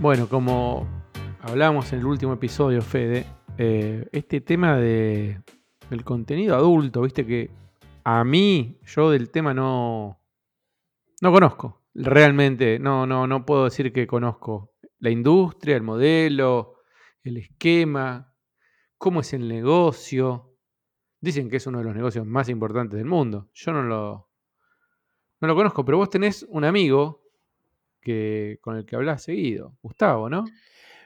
Bueno, como hablamos en el último episodio, Fede, eh, este tema de, del contenido adulto, viste que a mí, yo del tema no, no conozco. Realmente, no, no, no puedo decir que conozco la industria, el modelo, el esquema, cómo es el negocio. Dicen que es uno de los negocios más importantes del mundo. Yo no lo, no lo conozco, pero vos tenés un amigo que, con el que hablas seguido, Gustavo, ¿no?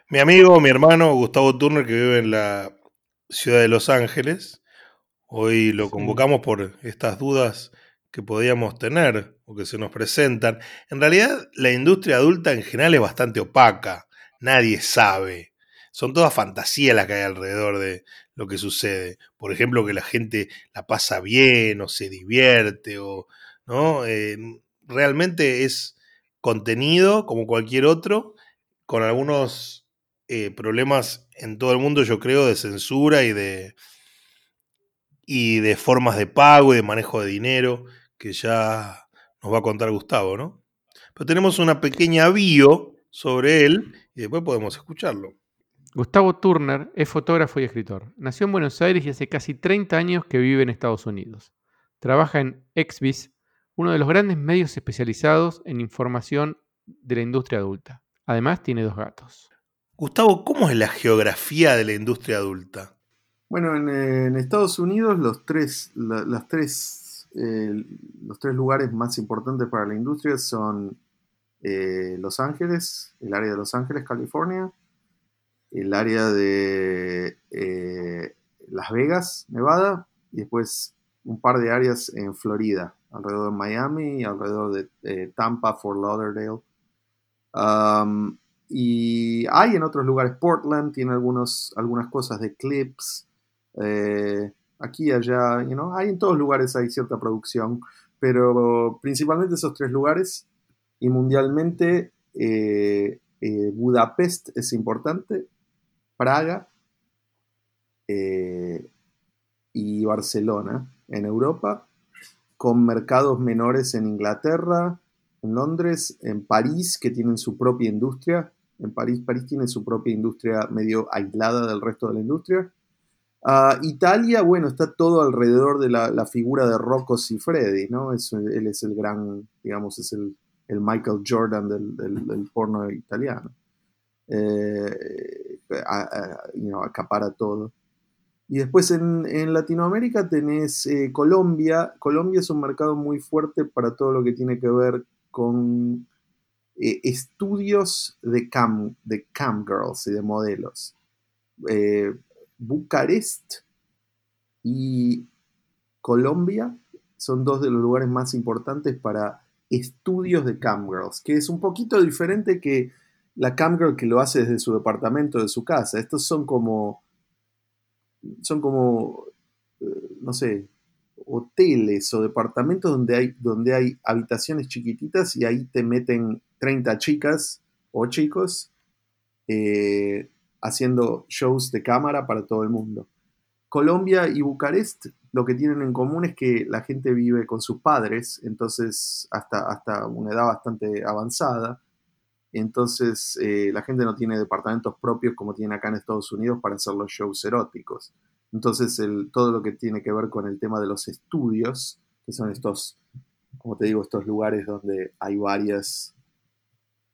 Mi amigo, mi hermano, Gustavo Turner, que vive en la ciudad de Los Ángeles. Hoy lo convocamos por estas dudas que podíamos tener o que se nos presentan. En realidad, la industria adulta en general es bastante opaca. Nadie sabe. Son todas fantasías las que hay alrededor de lo que sucede. Por ejemplo, que la gente la pasa bien o se divierte o, ¿no? Eh, realmente es contenido como cualquier otro, con algunos eh, problemas en todo el mundo, yo creo, de censura y de, y de formas de pago y de manejo de dinero, que ya nos va a contar Gustavo, ¿no? Pero tenemos una pequeña bio sobre él y después podemos escucharlo. Gustavo Turner es fotógrafo y escritor. Nació en Buenos Aires y hace casi 30 años que vive en Estados Unidos. Trabaja en Exvis, uno de los grandes medios especializados en información de la industria adulta. Además, tiene dos gatos. Gustavo, ¿cómo es la geografía de la industria adulta? Bueno, en, Estados Unidos los tres, las tres, eh, los tres lugares más importantes para la industria son eh, Los Ángeles, el área de Los Ángeles, California, el área de eh, Las Vegas, Nevada, y después un par de áreas en Florida, alrededor de Miami, alrededor de eh, Tampa, Fort Lauderdale. Um, y hay en otros lugares, Portland tiene algunos, algunas cosas de clips. Eh, aquí y allá, you know, hay en todos lugares hay cierta producción, pero principalmente esos tres lugares. Y mundialmente, eh, Budapest es importante, Praga y Barcelona en Europa con mercados menores en Inglaterra, en Londres, en París, que tienen su propia industria. En París, París tiene su propia industria medio aislada del resto de la industria. Ah, Italia, bueno, está todo alrededor de la, figura de Rocco Siffredi, ¿no? Es, él es el gran, digamos, es el, Michael Jordan del, porno italiano. Eh, acapara todo. Y después en, Latinoamérica tenés eh, Colombia. Colombia es un mercado muy fuerte para todo lo que tiene que ver con eh, estudios de cam, de cam girls y de modelos. Eh, Bucarest y Colombia son dos de los lugares más importantes para estudios de cam girls, que es un poquito diferente que la cam girl que lo hace desde su departamento, de su casa. Estos son como son como, eh, no sé, hoteles o departamentos donde hay, donde hay habitaciones chiquititas y ahí te meten 30 chicas o chicos eh, haciendo shows de cámara para todo el mundo. Colombia y Bucarest lo que tienen en común es que la gente vive con sus padres, entonces hasta, hasta una edad bastante avanzada. Entonces eh, la gente no tiene departamentos propios como tienen acá en Estados Unidos para hacer los shows eróticos. Entonces todo lo que tiene que ver con el tema de los estudios, que son estos, como te digo, estos lugares donde hay varias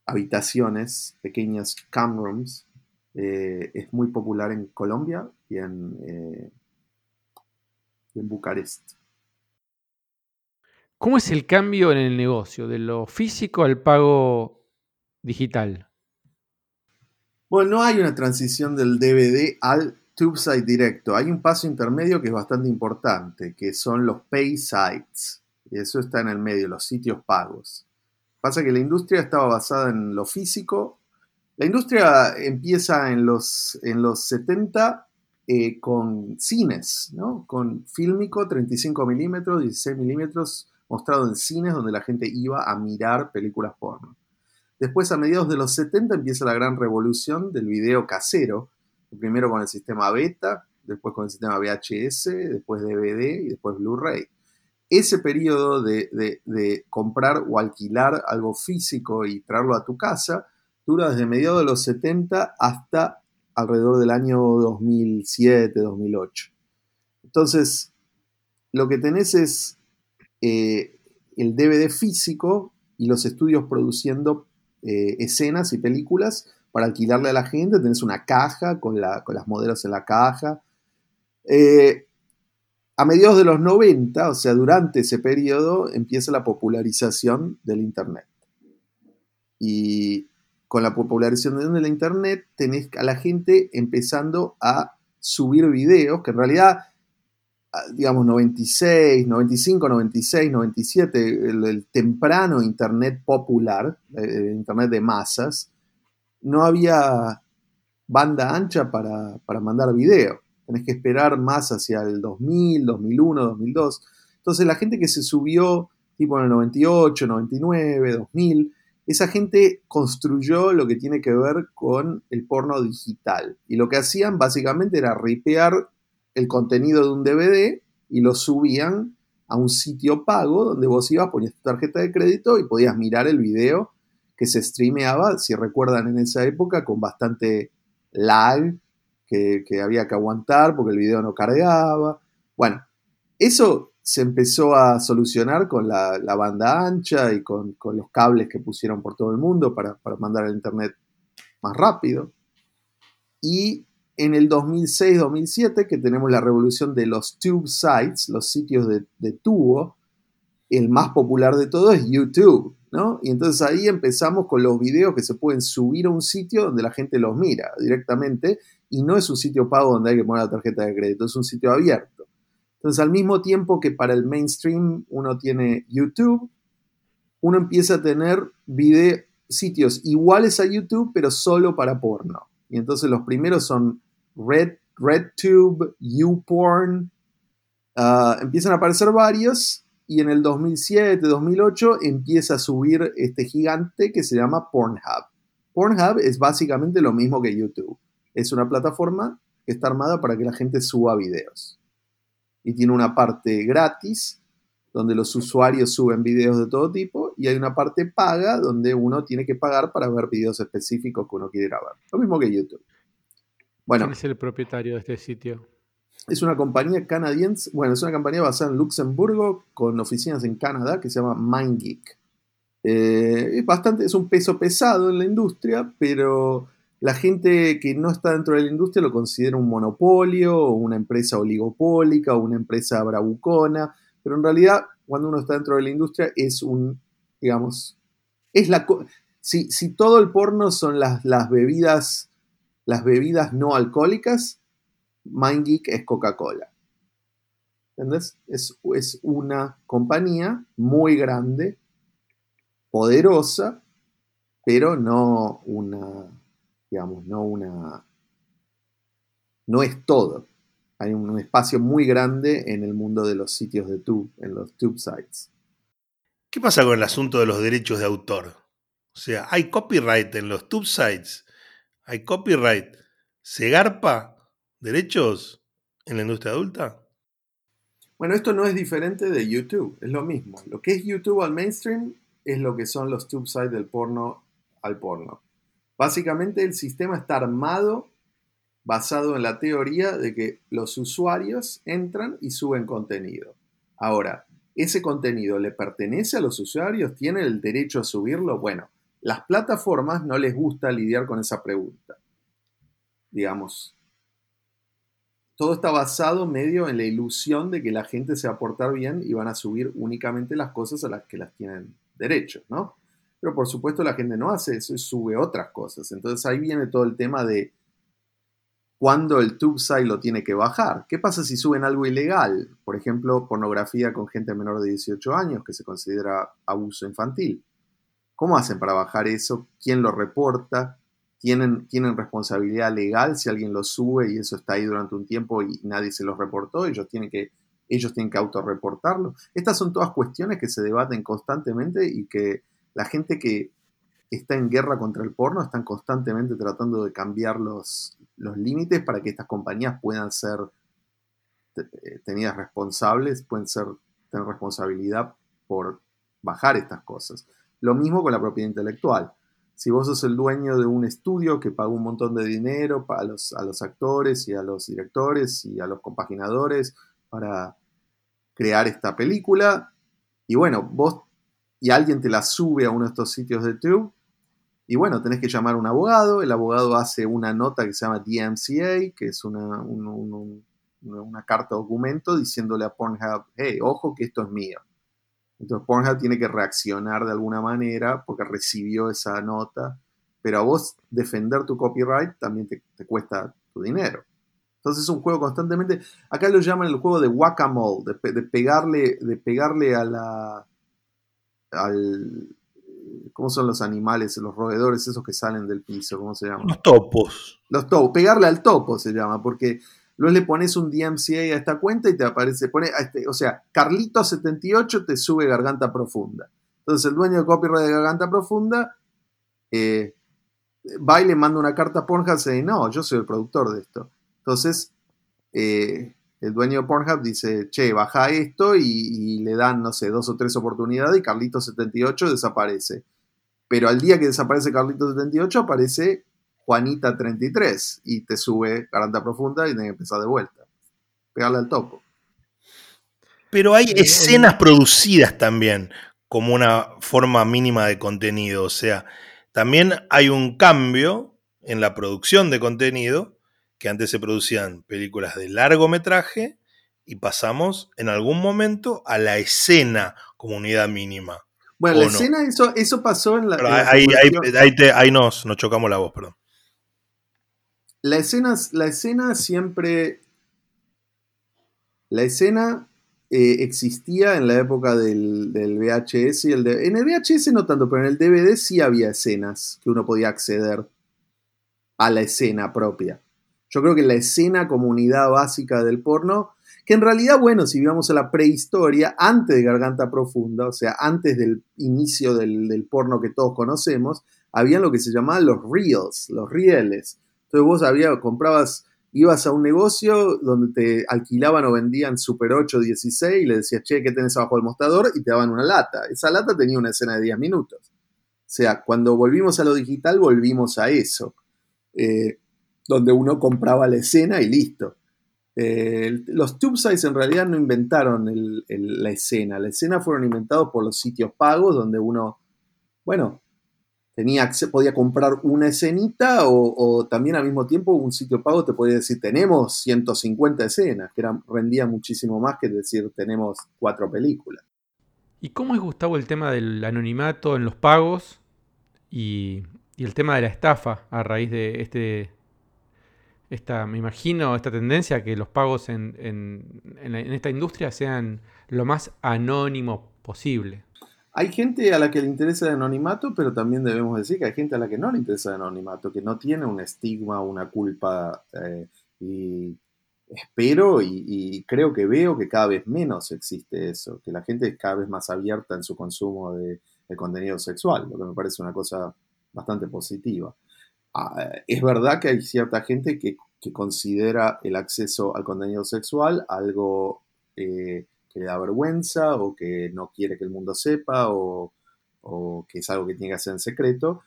habitaciones, pequeñas cam rooms, eh, es muy popular en Colombia y en, eh, en Bucarest. ¿Cómo es el cambio en el negocio, de lo físico al pago digital? Bueno, no hay una transición del DVD al TubeSite directo. Hay un paso intermedio que es bastante importante, que son los pay sites. Eso está en el medio, los sitios pagos. Pasa que la industria estaba basada en lo físico. La industria empieza en los, en los 70 eh, con cines, ¿no? Con fílmico 35 milímetros, 16 milímetros, mostrado en cines donde la gente iba a mirar películas porno. Después, a mediados de los 70, empieza la gran revolución del video casero, primero con el sistema beta, después con el sistema VHS, después DVD y después Blu-ray. Ese periodo de, comprar o alquilar algo físico y traerlo a tu casa dura desde mediados de los 70 hasta alrededor del año 2007, 2008. Entonces, lo que tenés es eh, el DVD físico y los estudios produciendo eh, escenas y películas para alquilarle a la gente. Tenés una caja con, las modelos en la caja. Eh, a mediados de los 90, o sea, durante ese periodo, empieza la popularización del Internet. Y con la popularización del Internet tenés a la gente empezando a subir videos, que en realidad, digamos, 96, 95, 96, 97, el, temprano Internet popular, el Internet de masas, no había banda ancha para, para mandar video tenés que esperar más hacia el 2000, 2001, 2002. Entonces la gente que se subió tipo en el 98, 99, 2000, esa gente construyó lo que tiene que ver con el porno digital. Y lo que hacían básicamente era ripear el contenido de un DVD y lo subían a un sitio pago donde vos ibas, ponías tu tarjeta de crédito y podías mirar el video que se streameaba, si recuerdan en esa época, con bastante lag que, había que aguantar porque el video no cargaba. Bueno, eso se empezó a solucionar con la, banda ancha y con, los cables que pusieron por todo el mundo para, mandar el internet más rápido. Y en el 2006-2007, que tenemos la revolución de los tube sites, los sitios de, de tubo, el más popular de todos es YouTube. Y entonces ahí empezamos con los videos que se pueden subir a un sitio donde la gente los mira directamente y no es un sitio pago donde hay que poner la tarjeta de crédito, es un sitio abierto. Entonces al mismo tiempo que para el mainstream uno tiene YouTube, uno empieza a tener sitios iguales a YouTube pero solo para porno. Y entonces los primeros son Red, RedTube, YouPorn, uh, empiezan a aparecer varios y en el 2007, 2008 empieza a subir este gigante que se llama Pornhub. Pornhub es básicamente lo mismo que YouTube. Es una plataforma que está armada para que la gente suba videos. Y tiene una parte gratis, donde los usuarios suben videos de todo tipo, y hay una parte paga, donde uno tiene que pagar para ver videos específicos que uno quiere ver. Lo mismo que YouTube. Bueno, ¿Quién es el propietario de este sitio? Es una compañía canadiense, bueno, es una compañía basada en Luxemburgo con oficinas en Canadá que se llama MindGeek. Eh, es bastante, es un peso pesado en la industria, pero la gente que no está dentro de la industria lo considera un monopolio o una empresa oligopólica o una empresa bravucona, pero en realidad cuando uno está dentro de la industria es un, digamos, es la... Si, si todo el porno son las, las bebidas, las bebidas no alcohólicas, MindGeek es Coca-Cola. ¿Entendés? Es, es una compañía muy grande, poderosa, pero no una, digamos, no una, no es todo. Hay un espacio muy grande en el mundo de los sitios de tube, en los tube sites. ¿Qué pasa con el asunto de los derechos de autor? O sea, hay copyright en los tube sites, hay copyright. ¿Se garpa derechos en la industria adulta? Bueno, esto no es diferente de YouTube, es lo mismo. Lo que es YouTube al mainstream es lo que son los tube sites del porno al porno. Básicamente el sistema está armado basado en la teoría de que los usuarios entran y suben contenido. Ahora, ¿ese contenido le pertenece a los usuarios? ¿Tienen el derecho a subirlo? Bueno, las plataformas no les gusta lidiar con esa pregunta. Digamos, todo está basado medio en la ilusión de que la gente se va a portar bien y van a subir únicamente las cosas a las que las tienen derecho, ¿no? Pero por supuesto la gente no hace eso y sube otras cosas. Entonces ahí viene todo el tema de cuándo el tubeside lo tiene que bajar. ¿Qué pasa si suben algo ilegal? Por ejemplo, pornografía con gente menor de 18 años, que se considera abuso infantil. ¿Cómo hacen para bajar eso? ¿Quién lo reporta? tienen, tienen responsabilidad legal si alguien lo sube y eso está ahí durante un tiempo y nadie se los reportó, ellos tienen que, ellos tienen que autorreportarlo. Estas son todas cuestiones que se debaten constantemente y que la gente que está en guerra contra el porno están constantemente tratando de cambiar los, los límites para que estas compañías puedan ser eh, tenidas responsables, pueden ser, tener responsabilidad por bajar estas cosas. Lo mismo con la propiedad intelectual si vos sos el dueño de un estudio que paga un montón de dinero a los, a los actores y a los directores y a los compaginadores para crear esta película, y bueno, vos y alguien te la sube a uno de estos sitios de YouTube, y bueno, tenés que llamar a un abogado, el abogado hace una nota que se llama DMCA, que es una, una carta documento diciéndole a Pornhub, hey, ojo que esto es mío. Entonces Pornhub tiene que reaccionar de alguna manera porque recibió esa nota, pero a vos defender tu copyright también te, cuesta tu dinero. Entonces es un juego constantemente, acá lo llaman el juego de whack-a-mole, de, pegarle, de pegarle a la, al, ¿cómo son los animales, los roedores esos que salen del piso? ¿Cómo se llama? Los topos. Los topos, pegarle al topo se llama, porque Luego le pones un DMCA a esta cuenta y te aparece, pone, este, o sea, Carlito78 te sube Garganta Profunda. Entonces el dueño de copyright de Garganta Profunda eh, va y le manda una carta a Pornhub y dice, no, yo soy el productor de esto. Entonces eh, el dueño de Pornhub dice, che, baja esto y, le dan, no sé, dos o tres oportunidades y Carlito78 desaparece. Pero al día que desaparece Carlito78 aparece Juanita 33 y te sube Garanta Profunda y tenés que empezar de vuelta. Pegarle al topo. Pero hay escenas producidas también como una forma mínima de contenido. O sea, también hay un cambio en la producción de contenido, que antes se producían películas de largometraje y pasamos en algún momento a la escena como unidad mínima. Bueno, la escena, eso, eso pasó en la. ahí, nos, nos chocamos la voz, perdón. La escena, la escena siempre. La escena eh, existía en la época del, VHS y el En el VHS no tanto, pero en el DVD sí había escenas que uno podía acceder a la escena propia. Yo creo que la escena como unidad básica del porno, que en realidad, bueno, si vamos a la prehistoria, antes de Garganta Profunda, o sea, antes del inicio del, del porno que todos conocemos, había lo que se llamaban los reels, los rieles entonces vos había, comprabas, ibas a un negocio donde te alquilaban o vendían Super 8, 16 y le decías, che, ¿qué tenés abajo del mostrador? Y te daban una lata. Esa lata tenía una escena de 10 minutos. O sea, cuando volvimos a lo digital, volvimos a eso. Eh, donde uno compraba la escena y listo. Eh, los tube sites en realidad no inventaron la escena. La escena fueron inventados por los sitios pagos donde uno, bueno, tenía, podía comprar una escenita o, también al mismo tiempo un sitio pago te podía decir tenemos 150 escenas, que rendía muchísimo más que decir tenemos cuatro películas. ¿Y cómo es Gustavo el tema del anonimato en los pagos y, el tema de la estafa a raíz de este, esta, me imagino, esta tendencia que los pagos en, en esta industria sean lo más anónimo posible? Hay gente a la que le interesa el anonimato, pero también debemos decir que hay gente a la que no le interesa el anonimato, que no tiene un estigma, una culpa. Eh, y espero y, creo que veo que cada vez menos existe eso, que la gente es cada vez más abierta en su consumo de, contenido sexual, lo que me parece una cosa bastante positiva. Ah, es verdad que hay cierta gente que, considera el acceso al contenido sexual algo eh, que le da vergüenza o que no quiere que el mundo sepa o, que es algo que tiene que hacer en secreto.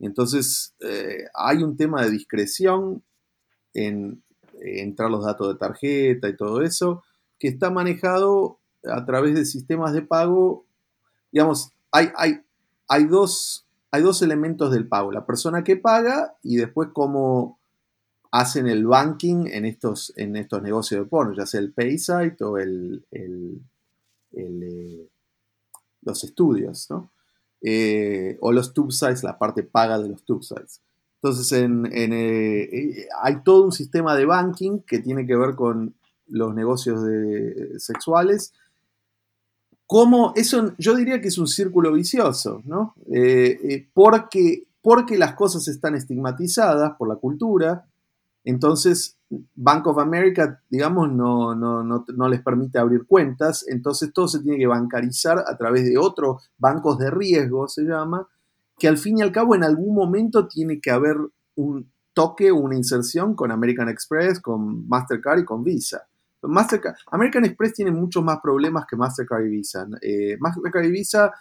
Entonces, eh, hay un tema de discreción en, entrar los datos de tarjeta y todo eso, que está manejado a través de sistemas de pago. Digamos, hay, hay, hay, dos, hay dos elementos del pago, la persona que paga y después cómo hacen el banking en estos, en estos negocios de porno, ya sea el Paysite o el, eh, los estudios. Eh, o los tube sites, la parte paga de los tube sites. Entonces, en, eh, hay todo un sistema de banking que tiene que ver con los negocios de, sexuales. Como eso, yo diría que es un círculo vicioso, ¿no? porque, porque las cosas están estigmatizadas por la cultura, entonces, Bank of America, digamos, no, no, les permite abrir cuentas, entonces todo se tiene que bancarizar a través de otros bancos de riesgo, se llama, que al fin y al cabo en algún momento tiene que haber un toque, una inserción con American Express, con Mastercard y con Visa. American Express tiene muchos más problemas que Mastercard y Visa. Eh, Mastercard y Visa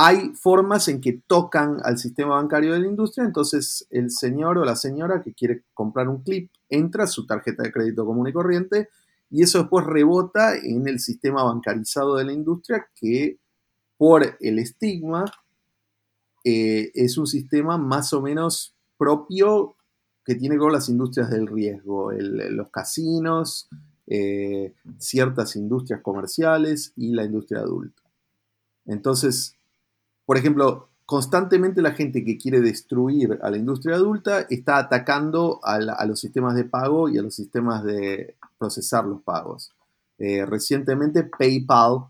hay formas en que tocan al sistema bancario de la industria, entonces el señor o la señora que quiere comprar un clip entra a su tarjeta de crédito común y corriente y eso después rebota en el sistema bancarizado de la industria que por el estigma eh, es un sistema más o menos propio que tiene con las industrias del riesgo, los casinos, eh, ciertas industrias comerciales y la industria adulta. Entonces, por ejemplo, constantemente la gente que quiere destruir a la industria adulta está atacando a, los sistemas de pago y a los sistemas de procesar los pagos. Eh, recientemente PayPal,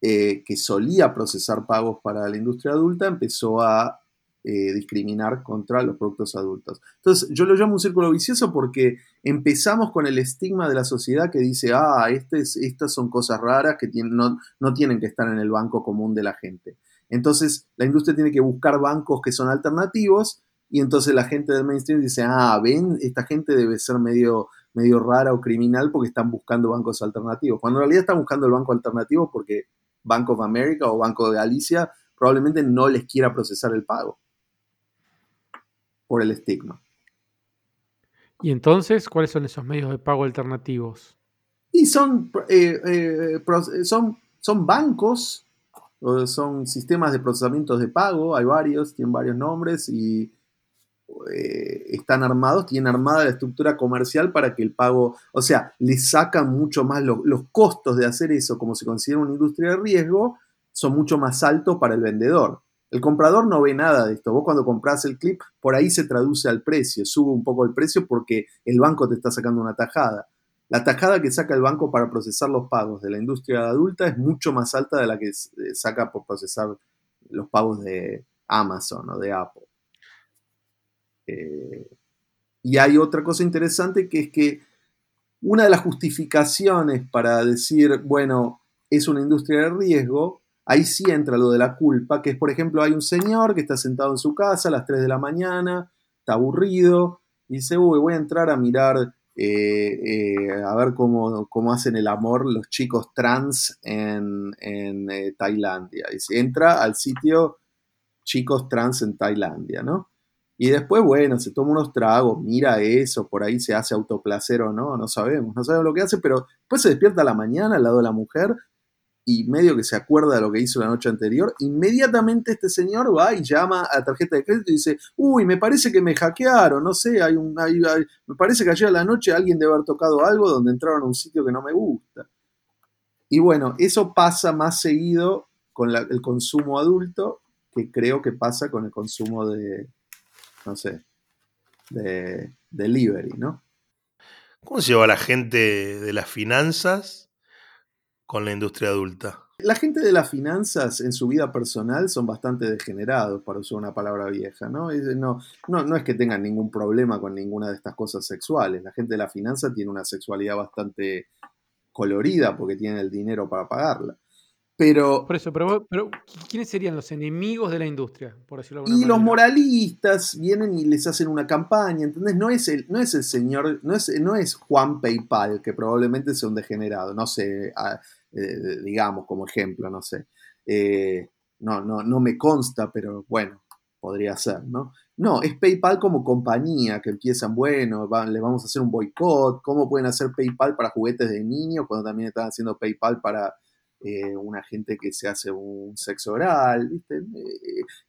eh, que solía procesar pagos para la industria adulta, empezó a eh, discriminar contra los productos adultos. Entonces, yo lo llamo un círculo vicioso porque empezamos con el estigma de la sociedad que dice, ah, este estas son cosas raras que no, no tienen que estar en el banco común de la gente. Entonces, la industria tiene que buscar bancos que son alternativos y entonces la gente del mainstream dice, ah, ven, esta gente debe ser medio, medio rara o criminal porque están buscando bancos alternativos. Cuando en realidad están buscando el banco alternativo porque Bank of America o Banco de Galicia probablemente no les quiera procesar el pago por el estigma. ¿Y entonces cuáles son esos medios de pago alternativos? Y son, eh, eh, son, son bancos son sistemas de procesamiento de pago, hay varios, tienen varios nombres y eh, están armados, tienen armada la estructura comercial para que el pago, o sea, le sacan mucho más los costos de hacer eso, como se considera una industria de riesgo, son mucho más altos para el vendedor. El comprador no ve nada de esto. Vos cuando compras el clip, por ahí se traduce al precio, sube un poco el precio porque el banco te está sacando una tajada. La tajada que saca el banco para procesar los pagos de la industria adulta es mucho más alta de la que eh, saca por procesar los pagos de Amazon o de Apple. Eh, y hay otra cosa interesante que es que una de las justificaciones para decir, bueno, es una industria de riesgo, ahí sí entra lo de la culpa, que es, por ejemplo, hay un señor que está sentado en su casa a las 3 de la mañana, está aburrido, y dice, uy, voy a entrar a mirar eh, eh, a ver cómo, hacen el amor los chicos trans en, eh, Tailandia. Y se entra al sitio chicos trans en Tailandia, ¿no? Y después, bueno, se toma unos tragos, mira eso, por ahí se hace autoplacer o no, no sabemos, no sabemos lo que hace, pero después se despierta a la mañana al lado de la mujer y medio que se acuerda de lo que hizo la noche anterior, inmediatamente este señor va y llama a la tarjeta de crédito y dice, uy, me parece que me hackearon, no sé, hay un, me parece que ayer a la noche alguien debe haber tocado algo donde entraron a un sitio que no me gusta. Y bueno, eso pasa más seguido con el consumo adulto que creo que pasa con el consumo de, no sé, de delivery, ¿no? ¿Cómo se lleva la gente de las finanzas con la industria adulta? La gente de las finanzas en su vida personal son bastante degenerados, para usar una palabra vieja, ¿no? No, no, no es que tengan ningún problema con ninguna de estas cosas sexuales. La gente de la finanza tiene una sexualidad bastante colorida porque tienen el dinero para pagarla. Pero, por eso, pero, pero, ¿quiénes serían los enemigos de la industria? Por decirlo y los moralistas vienen y les hacen una campaña, ¿entendés? No es el, no es el señor, no es, no es Juan PayPal, que probablemente sea un degenerado, no sé, eh, digamos, como ejemplo, no sé. Eh, no, no, no me consta, pero bueno, podría ser, ¿no? No, es PayPal como compañía que empiezan, bueno, le vamos a hacer un boicot, ¿cómo pueden hacer PayPal para juguetes de niños cuando también están haciendo PayPal para eh, una gente que se hace un sexo oral, ¿viste?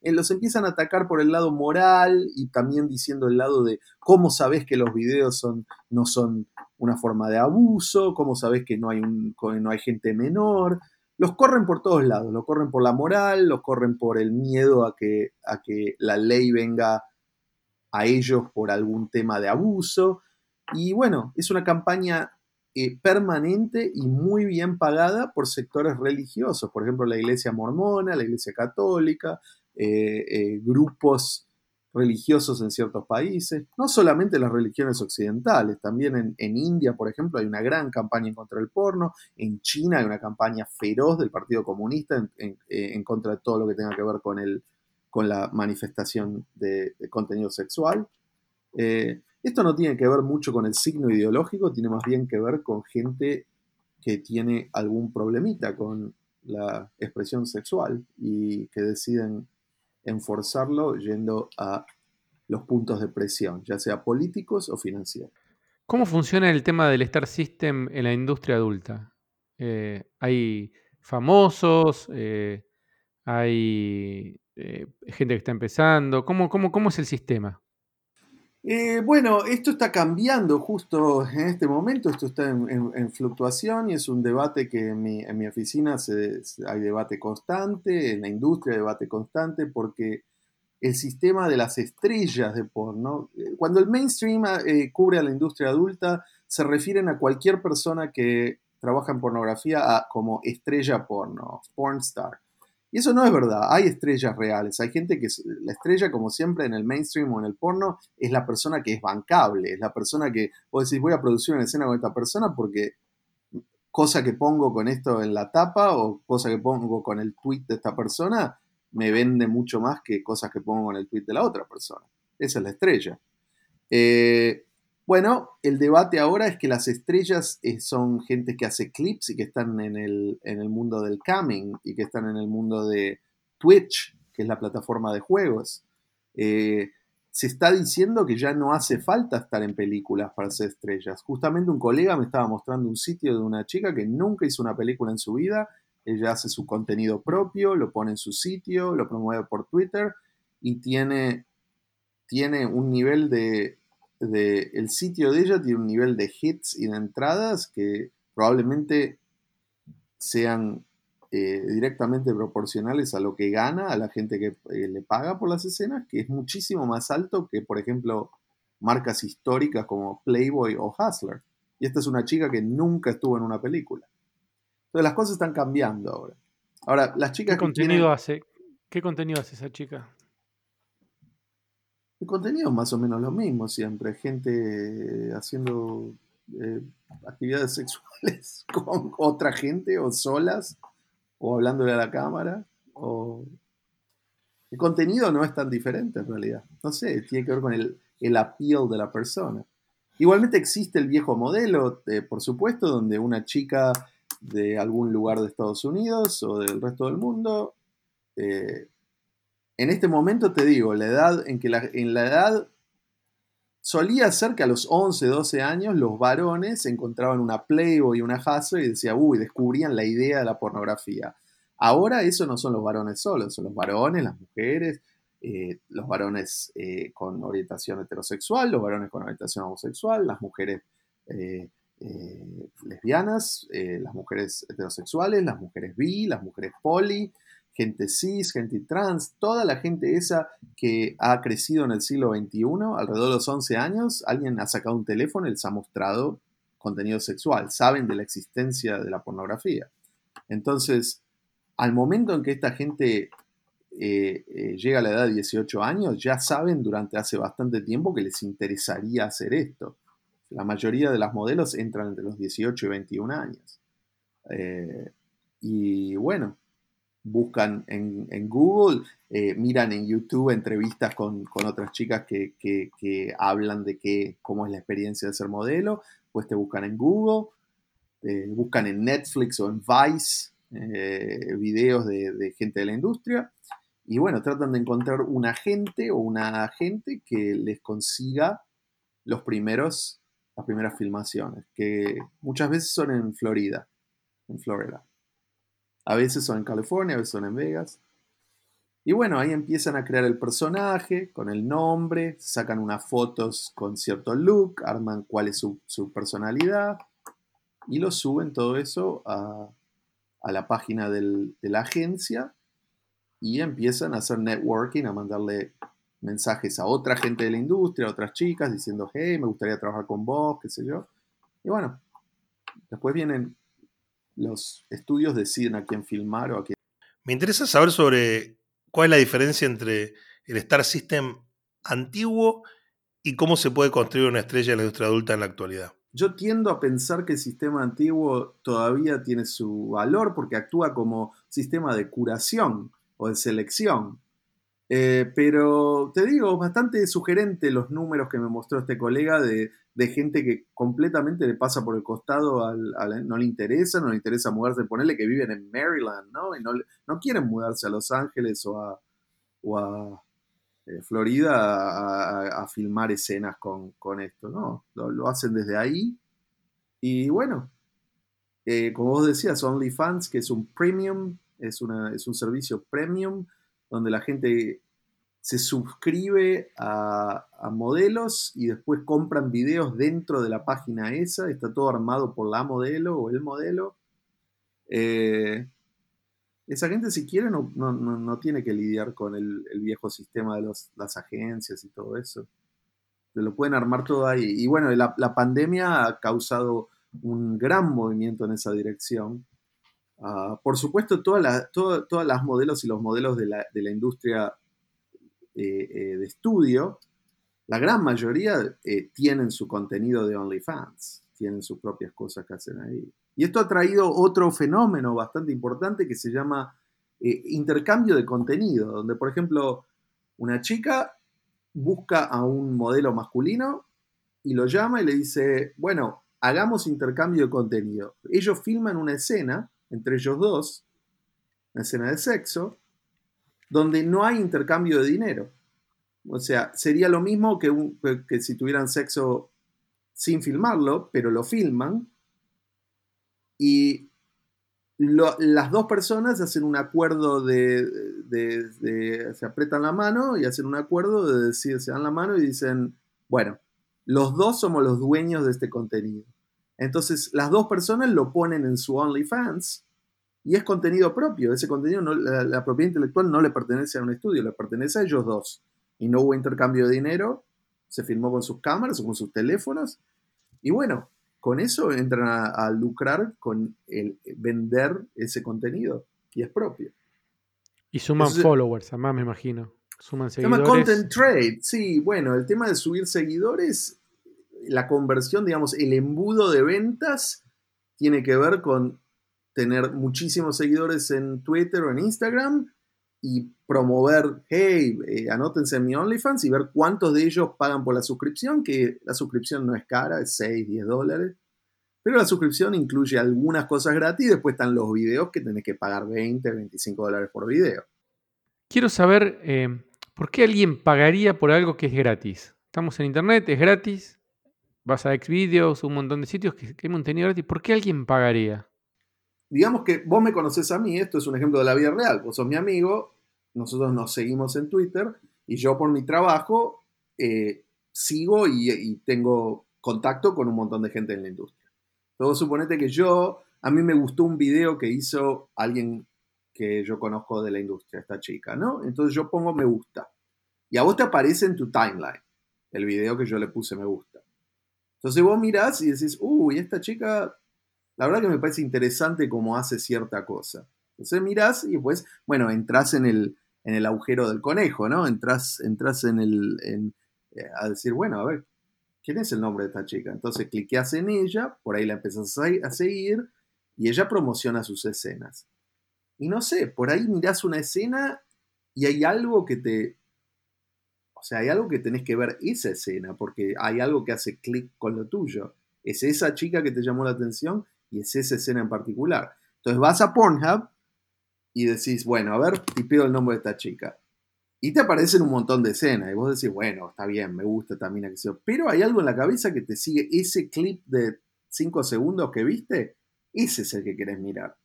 los empiezan a atacar por el lado moral y también diciendo el lado de cómo sabes que los videos son, no son una forma de abuso, cómo sabes que no hay, no hay gente menor. Los corren por todos lados, los corren por la moral, los corren por el miedo a que, a que la ley venga a ellos por algún tema de abuso. Y bueno, es una campaña eh, permanente y muy bien pagada por sectores religiosos, por ejemplo la iglesia mormona, la iglesia católica, eh, eh, grupos religiosos en ciertos países, no solamente las religiones occidentales, también en, India, por ejemplo, hay una gran campaña en contra del porno, en China hay una campaña feroz del Partido Comunista en, eh, contra de todo lo que tenga que ver con, el, con la manifestación de, contenido sexual. Eh, esto no tiene que ver mucho con el signo ideológico, tiene más bien que ver con gente que tiene algún problemita con la expresión sexual y que deciden enforzarlo yendo a los puntos de presión, ya sea políticos o financieros. ¿Cómo funciona el tema del Star System en la industria adulta? Eh, ¿Hay famosos? Eh, ¿Hay eh, gente que está empezando? ¿Cómo, cómo, cómo es el sistema? Bueno, esto está cambiando justo en este momento, esto está en, fluctuación y es un debate que en mi, oficina hay debate constante, en la industria hay debate constante, porque el sistema de las estrellas de porno. Cuando el mainstream eh, cubre a la industria adulta, se refieren a cualquier persona que trabaja en pornografía como estrella porno, porn star. Y eso no es verdad, hay estrellas reales, hay gente que la estrella, como siempre en el mainstream o en el porno, es la persona que es bancable, es la persona que vos decís voy a producir una escena con esta persona porque cosa que pongo con esto en la tapa o cosa que pongo con el tweet de esta persona, me vende mucho más que cosas que pongo en el tweet de la otra persona. Esa es la estrella. Eh, bueno, el debate ahora es que las estrellas eh, son gente que hace clips y que están en el, mundo del camming y que están en el mundo de Twitch, que es la plataforma de juegos. Eh, se está diciendo que ya no hace falta estar en películas para ser estrellas. Justamente un colega me estaba mostrando un sitio de una chica que nunca hizo una película en su vida ella hace su contenido propio, lo pone en su sitio, lo promueve por Twitter y tiene, tiene un nivel de, El sitio de ella tiene un nivel de hits y de entradas que probablemente sean eh, directamente proporcionales a lo que gana a la gente que eh, le paga por las escenas, que es muchísimo más alto que, por ejemplo, marcas históricas como Playboy o Hustler. Y esta es una chica que nunca estuvo en una película. Entonces las cosas están cambiando ahora. Ahora, las chicas ¿Qué contenido hace? ¿Qué contenido hace esa chica? El contenido más o menos lo mismo siempre. Gente haciendo eh, actividades sexuales con otra gente o solas o hablándole a la cámara. O... El contenido no es tan diferente en realidad. No sé, tiene que ver con el, el appeal de la persona. Igualmente existe el viejo modelo, eh, por supuesto, donde una chica de algún lugar de Estados Unidos o del resto del mundo. Eh, en este momento te digo, la edad en que la, en la edad solía ser que a los 11, 12 años los varones encontraban una Playboy y una Hustler y decían, uy, descubrían la idea de la pornografía. Ahora eso no son los varones solos, son los varones, las mujeres, eh, los varones eh, con orientación heterosexual, los varones con orientación homosexual, las mujeres eh, lesbianas, las mujeres heterosexuales, las mujeres bi, las mujeres poli, gente cis, gente trans, toda la gente esa que ha crecido en el siglo XXI, alrededor de los 11 años, alguien ha sacado un teléfono y les ha mostrado contenido sexual, saben de la existencia de la pornografía. Entonces, al momento en que esta gente eh, llega a la edad de 18 años, ya saben durante hace bastante tiempo que les interesaría hacer esto. La mayoría de las modelos entran entre los 18 y 21 años. Eh, y bueno, buscan en, Google, eh, miran en YouTube entrevistas con, otras chicas que, hablan de qué, cómo es la experiencia de ser modelo, pues te buscan en Google, buscan en Netflix o en Vice eh, videos de, de, gente de la industria y bueno, tratan de encontrar un agente o una agente que les consiga los primeros las primeras filmaciones, que muchas veces son en Florida, en Florida. A veces son en California, a veces son en Vegas. Y bueno, ahí empiezan a crear el personaje con el nombre, sacan unas fotos con cierto look, arman cuál es su, personalidad y lo suben todo eso a, la página de la agencia y empiezan a hacer networking, a mandarle mensajes a otra gente de la industria, a otras chicas, diciendo, hey, me gustaría trabajar con vos, qué sé yo. Y bueno, después vienen los estudios, deciden a quién filmar o a quién... Me interesa saber sobre cuál es la diferencia entre el Star System antiguo y cómo se puede construir una estrella en la industria adulta en la actualidad. Yo tiendo a pensar que el sistema antiguo todavía tiene su valor porque actúa como sistema de curación o de selección. Eh, pero te digo, bastante sugerente los números que me mostró este colega de, gente que completamente le pasa por el costado, al, no le interesa, no le interesa mudarse, ponerle que viven en Maryland, ¿no? Y no, no quieren mudarse a Los Ángeles o a, eh, Florida a, filmar escenas con, esto, ¿no? Lo, hacen desde ahí. Y bueno, eh, como vos decías, OnlyFans, que es un premium, es, una, es un servicio premium, donde la gente se suscribe a, modelos y después compran videos dentro de la página esa, está todo armado por la modelo o el modelo. Eh, esa gente si quiere no, tiene que lidiar con el, viejo sistema de las agencias y todo eso. Se lo pueden armar todo ahí. Y bueno, la, pandemia ha causado un gran movimiento en esa dirección. Ah, por supuesto, todas las modelos y los modelos de la, industria eh, eh, de estudio, la gran mayoría eh, tienen su contenido de OnlyFans, tienen sus propias cosas que hacen ahí. Y esto ha traído otro fenómeno bastante importante que se llama intercambio de contenido, donde por ejemplo una chica busca a un modelo masculino y lo llama y le dice, bueno, hagamos intercambio de contenido. Ellos filman una escena entre ellos dos, una escena de sexo, donde no hay intercambio de dinero. O sea, sería lo mismo que, si tuvieran sexo sin filmarlo, pero lo filman y las dos personas hacen un acuerdo de, se apretan la mano y hacen un acuerdo de decir, se dan la mano y dicen, bueno, los dos somos los dueños de este contenido. Entonces, las dos personas lo ponen en su OnlyFans y es contenido propio. Ese contenido, la, propiedad intelectual no le pertenece a un estudio, le pertenece a ellos dos. Y no hubo intercambio de dinero, se filmó con sus cámaras o con sus teléfonos. Y bueno, con eso entran a, lucrar con el vender ese contenido y es propio. Y suman followers, además me imagino. Suman seguidores. Se llama content trade, sí, bueno, el tema de subir seguidores, la conversión, digamos, el embudo de ventas tiene que ver con tener muchísimos seguidores en Twitter o en Instagram y promover, hey, eh, anótense en mi OnlyFans y ver cuántos de ellos pagan por la suscripción, que la suscripción no es cara, es 6, 10 dólares. Pero la suscripción incluye algunas cosas gratis y después están los videos que tenés que pagar 20, 25 dólares por video. Quiero saber eh, por qué alguien pagaría por algo que es gratis. Estamos en internet, es gratis, vas a Xvideos, un montón de sitios que, que hay contenido gratis. ¿Por qué alguien pagaría? digamos que vos me conoces a mí, esto es un ejemplo de la vida real, vos sos mi amigo, nosotros nos seguimos en Twitter y yo por mi trabajo eh, sigo y, tengo contacto con un montón de gente en la industria. Entonces suponete que yo, a mí me gustó un video que hizo alguien que yo conozco de la industria, esta chica, ¿no? Entonces yo pongo me gusta. Y a vos te aparece en tu timeline el video que yo le puse me gusta. Entonces vos mirás y decís, uy, esta chica la verdad que me parece interesante cómo hace cierta cosa. Entonces mirás y pues, bueno, entras en el, en el agujero del conejo, ¿no? Entras, entras en el, eh, a decir, bueno, a ver, ¿quién es el nombre de esta chica? Entonces cliqueas en ella, por ahí la empezás a seguir y ella promociona sus escenas. Y no sé, por ahí mirás una escena y hay algo que te... O sea, hay algo que tenés que ver esa escena, porque hay algo que hace clic con lo tuyo. ¿Es esa chica que te llamó la atención? y es esa escena en particular. Entonces vas a Pornhub y decís, bueno, a ver, pido el nombre de esta chica. Y te aparecen un montón de escenas y vos decís, bueno, está bien, me gusta también. Pero hay algo en la cabeza que te sigue ese clip de 5 segundos que viste, ese es el que querés mirar.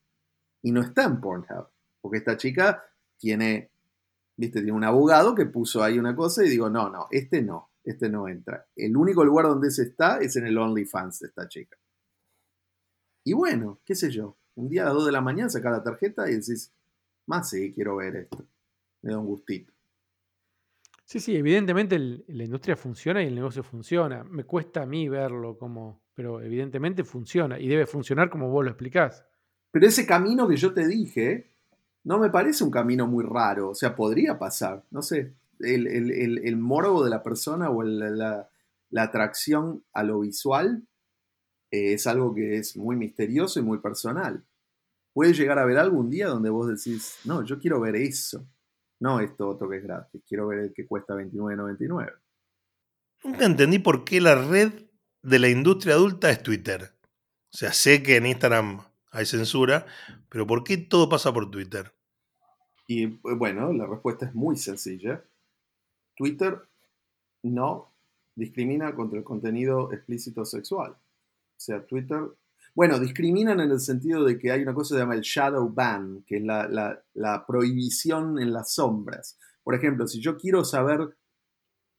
Y no está en Pornhub, porque esta chica tiene, viste, tiene un abogado que puso ahí una cosa y digo, no, no, este no, este no entra. El único lugar donde se está es en el OnlyFans de esta chica. Y bueno, qué sé yo, un día a las 2 de la mañana sacas la tarjeta y decís, más sí, quiero ver esto. Me da un gustito. Sí, sí, evidentemente la industria funciona y el negocio funciona. Me cuesta a mí verlo como, pero evidentemente funciona y debe funcionar como vos lo explicás. Pero ese camino que yo te dije, no me parece un camino muy raro. O sea, podría pasar. No sé, el, el, morbo de la persona o la, la atracción a lo visual es algo que es muy misterioso y muy personal. Puede llegar a ver algún día donde vos decís, no, yo quiero ver eso, no esto otro que es gratis, quiero ver el que cuesta $29.99. Nunca entendí por qué la red de la industria adulta es Twitter. O sea, sé que en Instagram hay censura, pero ¿por qué todo pasa por Twitter? Y eh, bueno, la respuesta es muy sencilla. Twitter no discrimina contra el contenido explícito sexual. O sea, Twitter... Bueno, discriminan en el sentido de que hay una cosa que se llama el shadow ban, que es la, prohibición en las sombras. Por ejemplo, si yo quiero saber,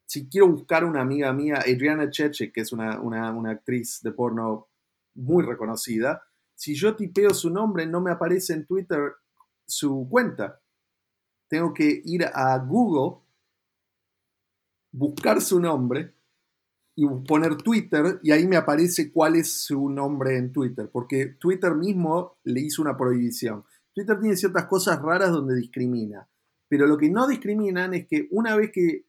si quiero buscar una amiga mía, Adriana Cheche, que es una, una actriz de porno muy reconocida, si yo tipeo su nombre, no me aparece en Twitter su cuenta. Tengo que ir a Google, buscar su nombre y poner Twitter y ahí me aparece cuál es su nombre en Twitter, porque Twitter mismo le hizo una prohibición. Twitter tiene ciertas cosas raras donde discrimina, pero lo que no discriminan es que una vez que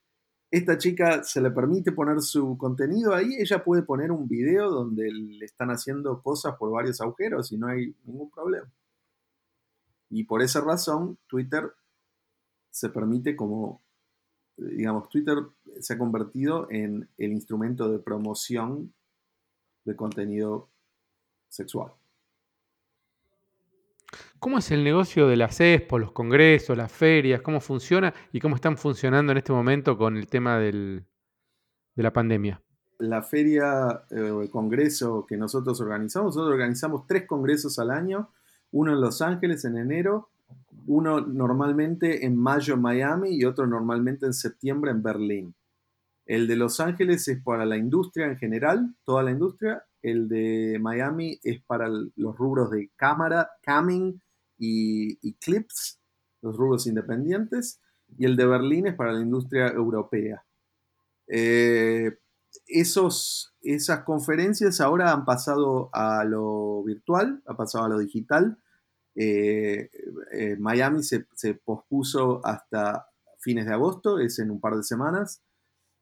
esta chica se le permite poner su contenido ahí, ella puede poner un video donde le están haciendo cosas por varios agujeros y no hay ningún problema. Y por esa razón, Twitter se permite como, digamos, Twitter se ha convertido en el instrumento de promoción de contenido sexual. ¿Cómo es el negocio de las expo, los congresos, las ferias? ¿Cómo funciona y cómo están funcionando en este momento con el tema de la pandemia? La feria eh, o el congreso que nosotros organizamos, nosotros organizamos tres congresos al año, uno en Los Ángeles en enero, uno normalmente en mayo en Miami y otro normalmente en septiembre en Berlín. El de Los Ángeles es para la industria en general, toda la industria. El de Miami es para los rubros de cámara, camming y, clips, los rubros independientes. Y el de Berlín es para la industria europea. Eh, esos, esas conferencias ahora han pasado a lo virtual, ha pasado a lo digital. Eh, eh, Miami se, se, pospuso hasta fines de agosto, es en un par de semanas,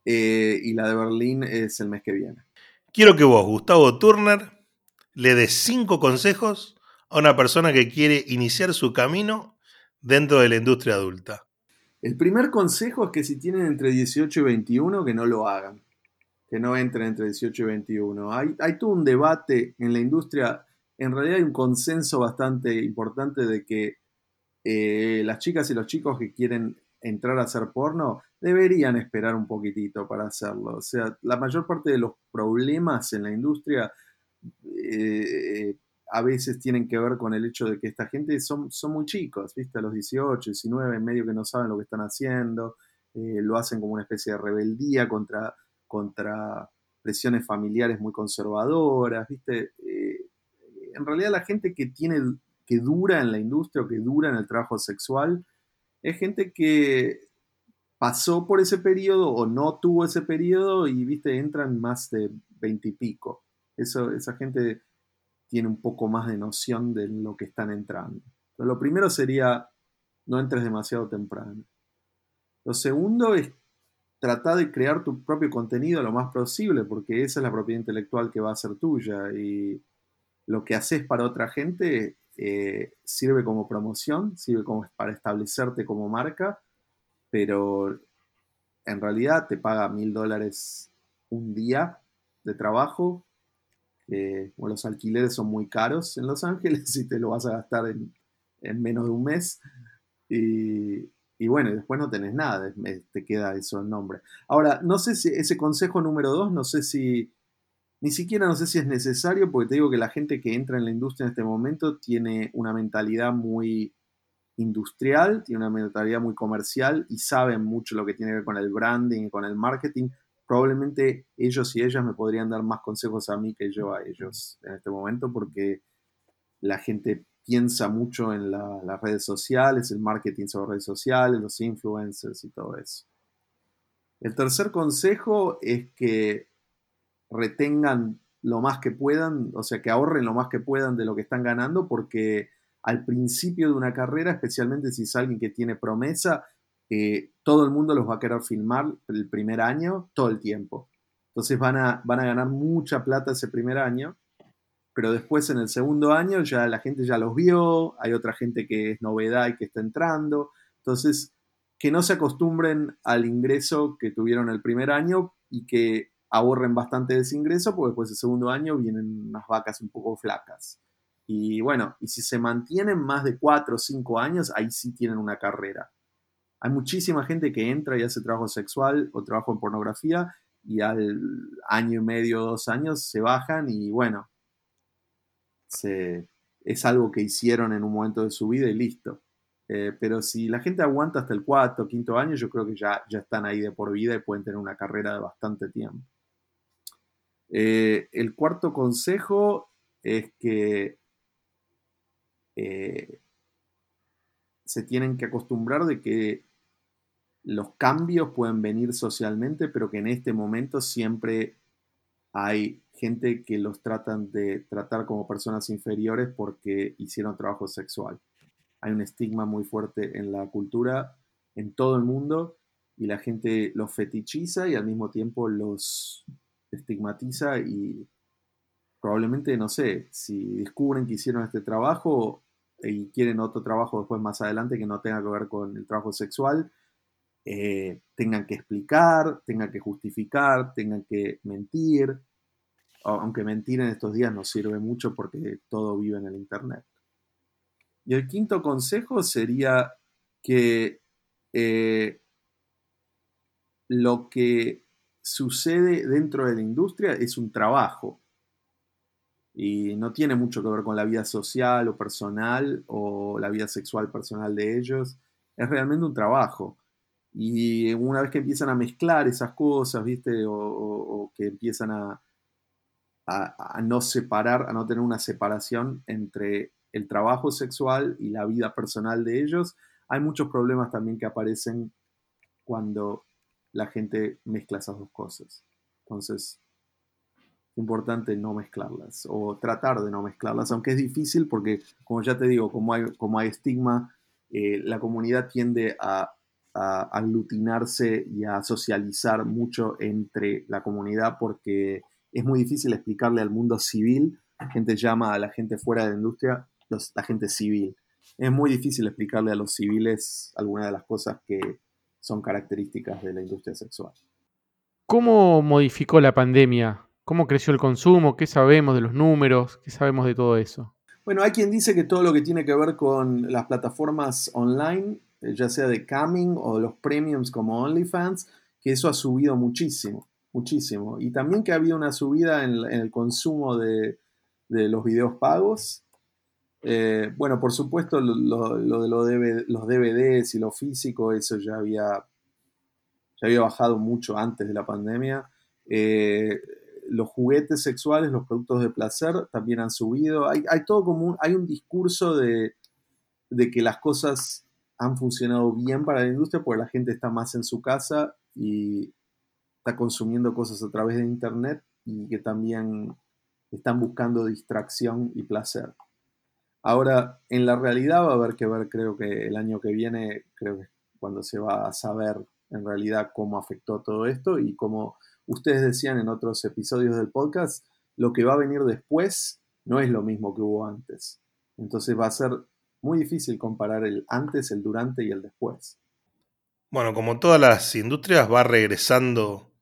y la de Berlín es el mes que viene. Quiero que vos, Gustavo Turner, le des cinco consejos a una persona que quiere iniciar su camino dentro de la industria adulta. El primer consejo es que si tienen entre 18 y 21, que no lo hagan, que no entren entre 18 y 21. Hay, hay todo un debate en la industria en realidad hay un consenso bastante importante de que eh, las chicas y los chicos que quieren entrar a hacer porno deberían esperar un poquitito para hacerlo. O sea, la mayor parte de los problemas en la industria eh, a veces tienen que ver con el hecho de que esta gente son, son muy chicos, ¿viste? A los 18, 19, en medio que no saben lo que están haciendo, eh, lo hacen como una especie de rebeldía contra, contra presiones familiares muy conservadoras, ¿viste? en realidad la gente que tiene, que dura en la industria o que dura en el trabajo sexual, es gente que pasó por ese periodo o no tuvo ese periodo y, viste, entran más de veintipico. Eso, esa gente tiene un poco más de noción de lo que están entrando. lo primero sería, no entres demasiado temprano. Lo segundo es tratar de crear tu propio contenido lo más posible, porque esa es la propiedad intelectual que va a ser tuya. Y lo que haces para otra gente eh, sirve como promoción, sirve como para establecerte como marca, pero en realidad te paga mil dólares un día de trabajo. Eh, los alquileres son muy caros en Los Ángeles y te lo vas a gastar en, menos de un mes. Y, y, bueno, después no tenés nada, te queda eso en nombre. Ahora, no sé si ese consejo número dos, no sé si ni siquiera no sé si es necesario, porque te digo que la gente que entra en la industria en este momento tiene una mentalidad muy industrial, tiene una mentalidad muy comercial y saben mucho lo que tiene que ver con el branding con el marketing. Probablemente ellos y ellas me podrían dar más consejos a mí que yo a ellos en este momento, porque la gente piensa mucho en las redes sociales, el marketing sobre redes sociales, los influencers y todo eso. El tercer consejo es que retengan lo más que puedan, o sea, que ahorren lo más que puedan de lo que están ganando, porque al principio de una carrera, especialmente si es alguien que tiene promesa, eh, todo el mundo los va a querer filmar el primer año, todo el tiempo. Entonces van a, van a ganar mucha plata ese primer año, pero después en el segundo año ya la gente ya los vio, hay otra gente que es novedad y que está entrando. Entonces, que no se acostumbren al ingreso que tuvieron el primer año y que ahorren bastante de ese ingreso, porque después del segundo año vienen unas vacas un poco flacas. Y bueno, y si se mantienen más de cuatro o cinco años, ahí sí tienen una carrera. Hay muchísima gente que entra y hace trabajo sexual o trabajo en pornografía y al año y medio, dos años se bajan y bueno, es algo que hicieron en un momento de su vida y listo. Eh, pero si la gente aguanta hasta el cuarto o quinto año, yo creo que ya, ya están ahí de por vida y pueden tener una carrera de bastante tiempo. Eh, el cuarto consejo es que eh, se tienen que acostumbrar de que los cambios pueden venir socialmente, pero que en este momento siempre hay gente que los tratan de tratar como personas inferiores porque hicieron trabajo sexual. Hay un estigma muy fuerte en la cultura, en todo el mundo, y la gente los fetichiza y al mismo tiempo los estigmatiza y probablemente, no sé, si descubren que hicieron este trabajo y quieren otro trabajo después más adelante que no tenga que ver con el trabajo sexual, eh, tengan que explicar, tengan que justificar, tengan que mentir, aunque mentir en estos días no sirve mucho porque todo vive en el Internet. Y el quinto consejo sería que eh, lo que sucede dentro de la industria es un trabajo y no tiene mucho que ver con la vida social o personal o la vida sexual personal de ellos. Es realmente un trabajo. Y una vez que empiezan a mezclar esas cosas, ¿viste? O, que empiezan a, a, no separar, a no tener una separación entre el trabajo sexual y la vida personal de ellos, hay muchos problemas también que aparecen cuando la gente mezcla esas dos cosas. Entonces, es importante no mezclarlas o tratar de no mezclarlas, aunque es difícil porque, como ya te digo, como hay, como hay estigma, eh, la comunidad tiende a a aglutinarse y a socializar mucho entre la comunidad porque es muy difícil explicarle al mundo civil, la gente llama a la gente fuera de la industria la gente civil. Es muy difícil explicarle a los civiles algunas de las cosas que son características de la industria sexual. ¿Cómo modificó la pandemia? ¿Cómo creció el consumo? ¿Qué sabemos de los números? ¿Qué sabemos de todo eso? Bueno, hay quien dice que todo lo que tiene que ver con las plataformas online ya sea de Coming o los premiums como OnlyFans, que eso ha subido muchísimo, muchísimo. Y también que ha habido una subida en, el consumo de, los videos pagos. Eh, bueno, por supuesto, lo, de los DVDs y lo físico, eso ya había, ya había bajado mucho antes de la pandemia. Eh, los juguetes sexuales, los productos de placer también han subido. Hay, todo como hay un discurso de, de que las cosas han funcionado bien para la industria porque la gente está más en su casa y está consumiendo cosas a través de Internet y que también están buscando distracción y placer. Ahora, en la realidad va a haber que ver, creo que el año que viene, creo que cuando se va a saber en realidad cómo afectó todo esto y como ustedes decían en otros episodios del podcast, lo que va a venir después no es lo mismo que hubo antes. Entonces va a ser muy difícil comparar el antes, el durante y el después. Bueno, como todas las industrias, va regresando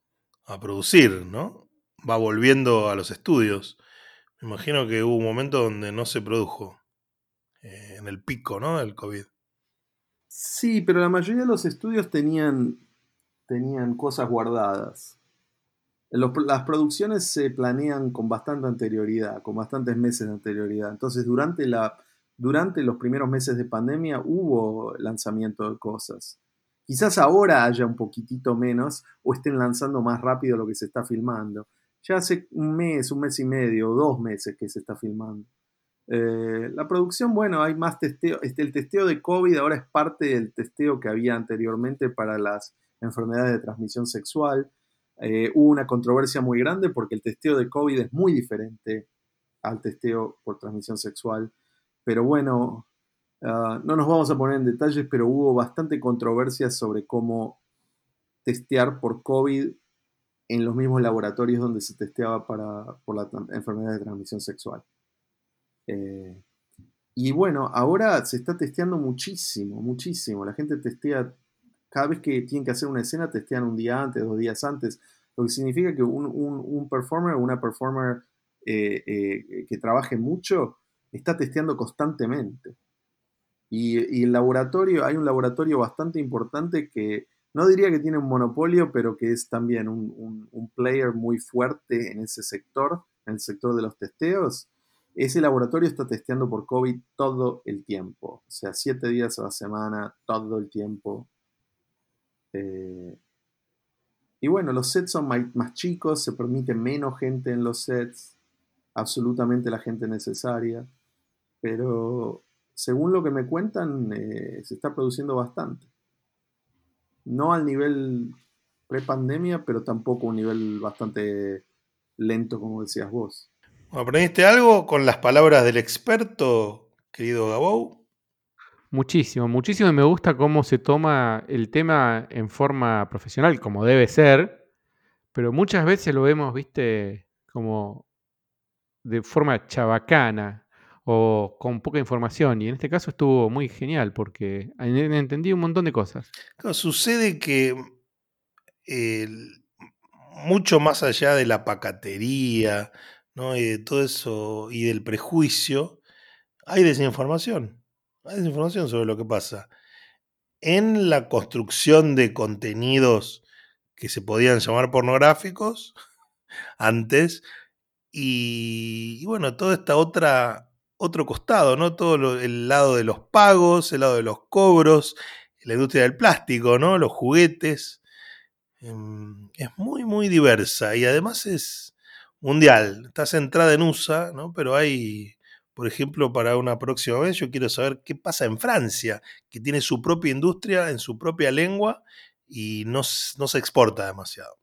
a producir, ¿no? Va volviendo a los estudios. Me imagino que hubo un momento donde no se produjo eh, en el pico, ¿no? Del COVID. Sí, pero la mayoría de los estudios tenían, tenían cosas guardadas. las producciones se planean con bastante anterioridad, con bastantes meses de anterioridad. Entonces, durante la durante los primeros meses de pandemia hubo lanzamiento de cosas. Quizás ahora haya un poquitito menos o estén lanzando más rápido lo que se está filmando. Ya hace un mes, un mes y medio, dos meses que se está filmando. Eh, la producción, bueno, hay más testeo. Este, el testeo de COVID ahora es parte del testeo que había anteriormente para las enfermedades de transmisión sexual. Eh, hubo una controversia muy grande porque el testeo de COVID es muy diferente al testeo por transmisión sexual. Pero bueno, ah, no nos vamos a poner en detalles, pero hubo bastante controversia sobre cómo testear por COVID en los mismos laboratorios donde se testeaba para, por la enfermedad de transmisión sexual. Eh, y bueno, ahora se está testeando muchísimo, muchísimo. La gente testea, cada vez que tienen que hacer una escena, testean un día antes, dos días antes. lo que significa que un, un, performer o una performer eh, eh, que trabaje mucho está testeando constantemente. Y, el laboratorio, hay un laboratorio bastante importante que no diría que tiene un monopolio, pero que es también un, player muy fuerte en ese sector, en el sector de los testeos. Ese laboratorio está testeando por COVID todo el tiempo, o sea, siete días a la semana, todo el tiempo. Eh, y bueno, los sets son más chicos, se permite menos gente en los sets, absolutamente la gente necesaria, pero según lo que me cuentan, eh, se está produciendo bastante. No al nivel pre-pandemia, pero tampoco un nivel bastante lento, como decías vos. ¿Aprendiste algo con las palabras del experto, querido Gabou? Muchísimo, muchísimo y me gusta cómo se toma el tema en forma profesional, como debe ser, pero muchas veces lo vemos, viste, como de forma chabacana o con poca información. Y en este caso estuvo muy genial porque entendí un montón de cosas. sucede que mucho más allá de la pacatería, ¿no? y de todo eso, y del prejuicio, hay desinformación. Hay desinformación sobre lo que pasa. En la construcción de contenidos que se podían llamar pornográficos antes, y, bueno, todo esta otra otro costado, ¿no? Todo el lado de los pagos, el lado de los cobros, la industria del plástico, ¿no? Los juguetes. Em, es muy, muy diversa y además es mundial. Está centrada en USA, ¿no? Pero hay por ejemplo, para una próxima vez, yo quiero saber qué pasa en Francia, que tiene su propia industria en su propia lengua y no, se exporta demasiado.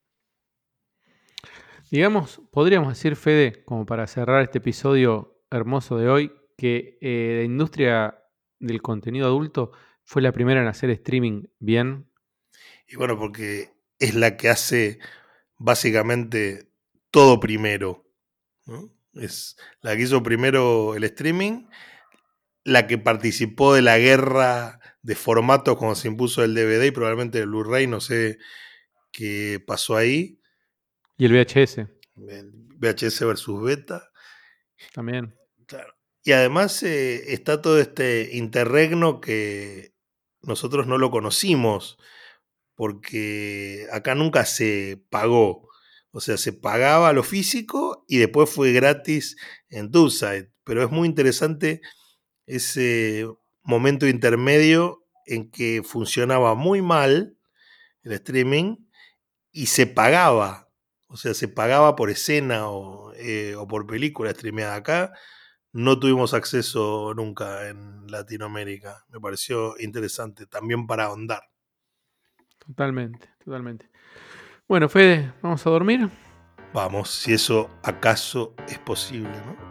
Digamos, podríamos decir, Fede, como para cerrar este episodio hermoso de hoy, que eh, la industria del contenido adulto fue la primera en hacer streaming bien. Y bueno, porque es la que hace básicamente todo primero. ¿no? Es la que hizo primero el streaming, la que participó de la guerra de formatos cuando se impuso el DVD y probablemente el Blu-ray, no sé qué pasó ahí. Y el VHS. VHS versus beta. También. Y además eh, está todo este interregno que nosotros no lo conocimos, porque acá nunca se pagó. O sea, se pagaba lo físico y después fue gratis en Tubeside. Pero es muy interesante ese momento intermedio en que funcionaba muy mal el streaming y se pagaba. O sea, se pagaba por escena o, eh, o por película streameada acá. No tuvimos acceso nunca en Latinoamérica. Me pareció interesante también para ahondar. Totalmente, totalmente. Bueno, Fede, ¿vamos a dormir? Vamos, si eso acaso es posible, ¿no?